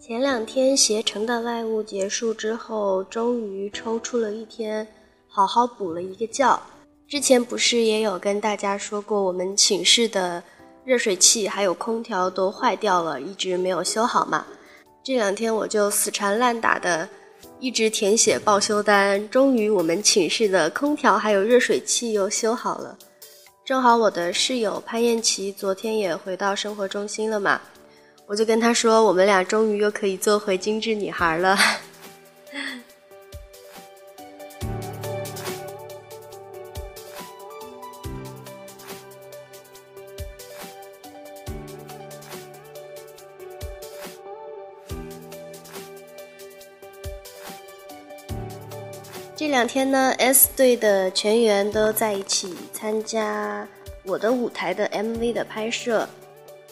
前两天携程的外务结束之后，终于抽出了一天，好好补了一个觉。之前不是也有跟大家说过，我们寝室的热水器还有空调都坏掉了，一直没有修好嘛。这两天我就死缠烂打的，一直填写报修单，终于我们寝室的空调还有热水器又修好了。正好我的室友潘艳琪昨天也回到生活中心了嘛。我就跟他说，我们俩终于又可以做回精致女孩了。这两天呢，S 队的全员都在一起参加我的舞台的 MV 的拍摄。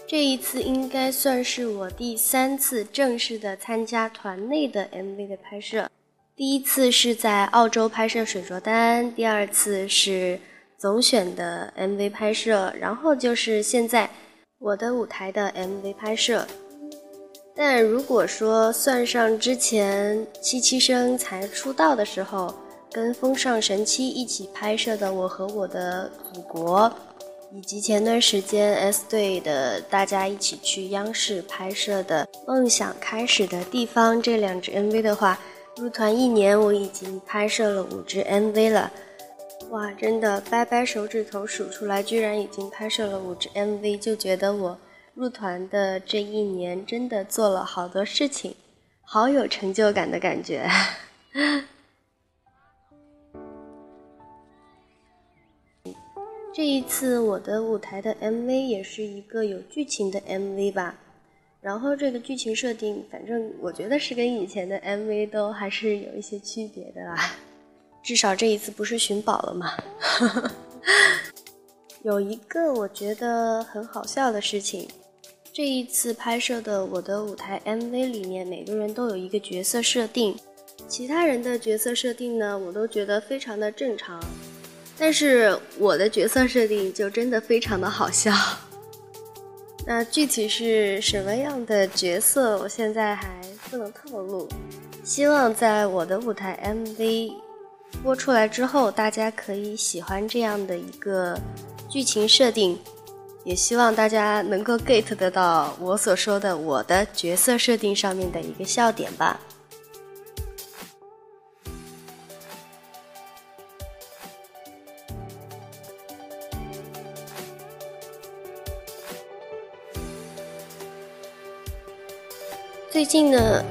这一次应该算是我第三次正式的参加团内的 MV 的拍摄。第一次是在澳洲拍摄水着单，第二次是总选的 MV 拍摄，然后就是现在我的舞台的 MV 拍摄。但如果说算上之前七七生才出道的时候，跟风尚神七一起拍摄的《我和我的祖国》。以及前段时间 S 队的大家一起去央视拍摄的《梦想开始的地方》这两支 MV 的话，入团一年我已经拍摄了五支 MV 了，哇，真的掰掰手指头数出来，居然已经拍摄了五支 MV，就觉得我入团的这一年真的做了好多事情，好有成就感的感觉。这一次我的舞台的 MV 也是一个有剧情的 MV 吧，然后这个剧情设定，反正我觉得是跟以前的 MV 都还是有一些区别的啦，至少这一次不是寻宝了嘛。有一个我觉得很好笑的事情，这一次拍摄的我的舞台 MV 里面，每个人都有一个角色设定，其他人的角色设定呢，我都觉得非常的正常。但是我的角色设定就真的非常的好笑，那具体是什么样的角色，我现在还不能透露。希望在我的舞台 MV 播出来之后，大家可以喜欢这样的一个剧情设定，也希望大家能够 get 得到我所说的我的角色设定上面的一个笑点吧。最近呢，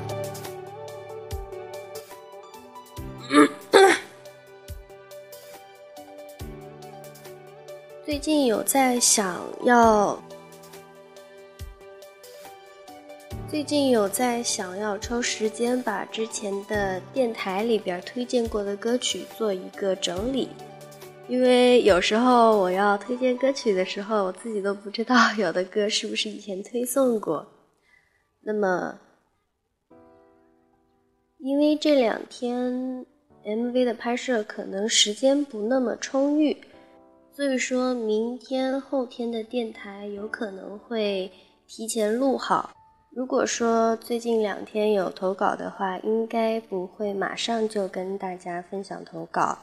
最近有在想要，最近有在想要抽时间把之前的电台里边推荐过的歌曲做一个整理，因为有时候我要推荐歌曲的时候，我自己都不知道有的歌是不是以前推送过，那么。因为这两天 MV 的拍摄可能时间不那么充裕，所以说明天后天的电台有可能会提前录好。如果说最近两天有投稿的话，应该不会马上就跟大家分享投稿。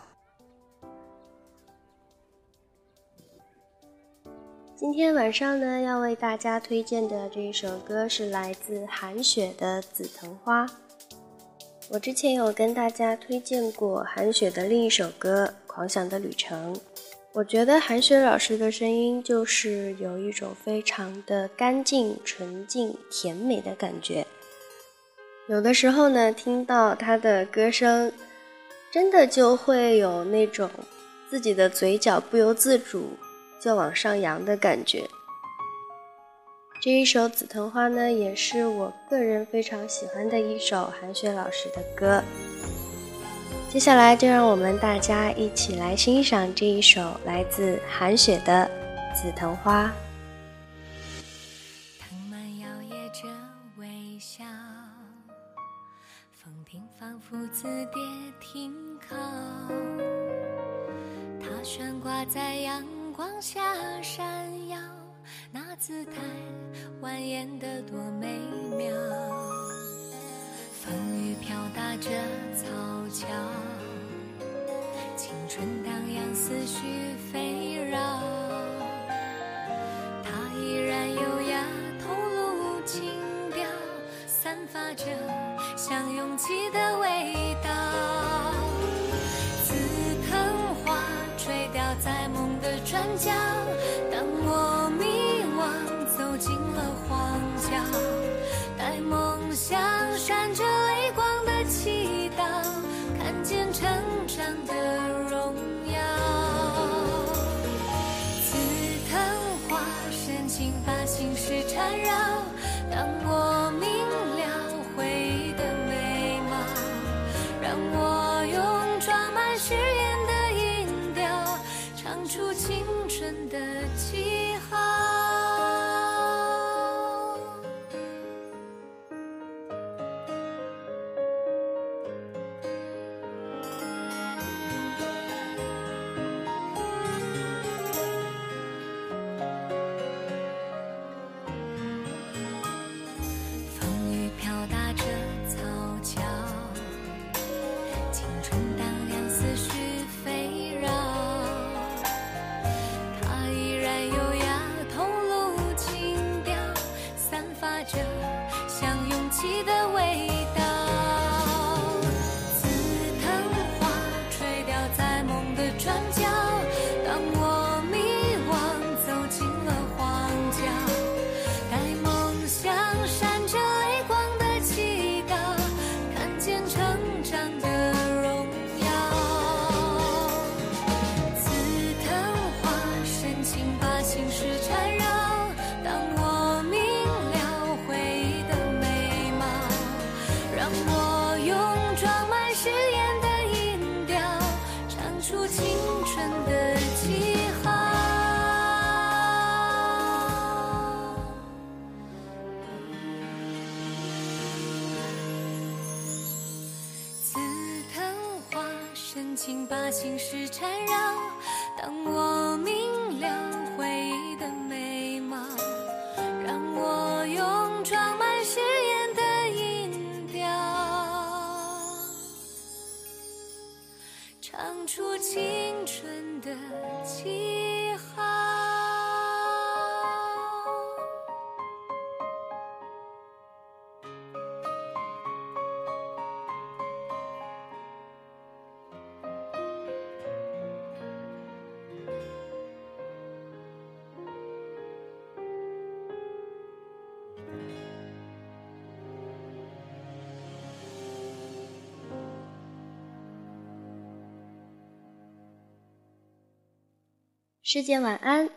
今天晚上呢，要为大家推荐的这一首歌是来自韩雪的《紫藤花》。我之前有跟大家推荐过韩雪的另一首歌《狂想的旅程》，我觉得韩雪老师的声音就是有一种非常的干净、纯净、甜美的感觉。有的时候呢，听到她的歌声，真的就会有那种自己的嘴角不由自主就往上扬的感觉。这一首《紫藤花》呢，也是我个人非常喜欢的一首韩雪老师的歌。接下来就让我们大家一起来欣赏这一首来自韩雪的《紫藤花》。藤蔓摇曳着微笑，风停仿佛字典停靠，它悬挂在阳光下闪耀，那姿态蜿蜒的多美妙。风雨飘打着草桥，青春荡漾，思绪飞请把心事缠绕，当我把心事缠绕，当我明了回忆的美貌，让我用装满誓言的音调，唱出情师姐晚安，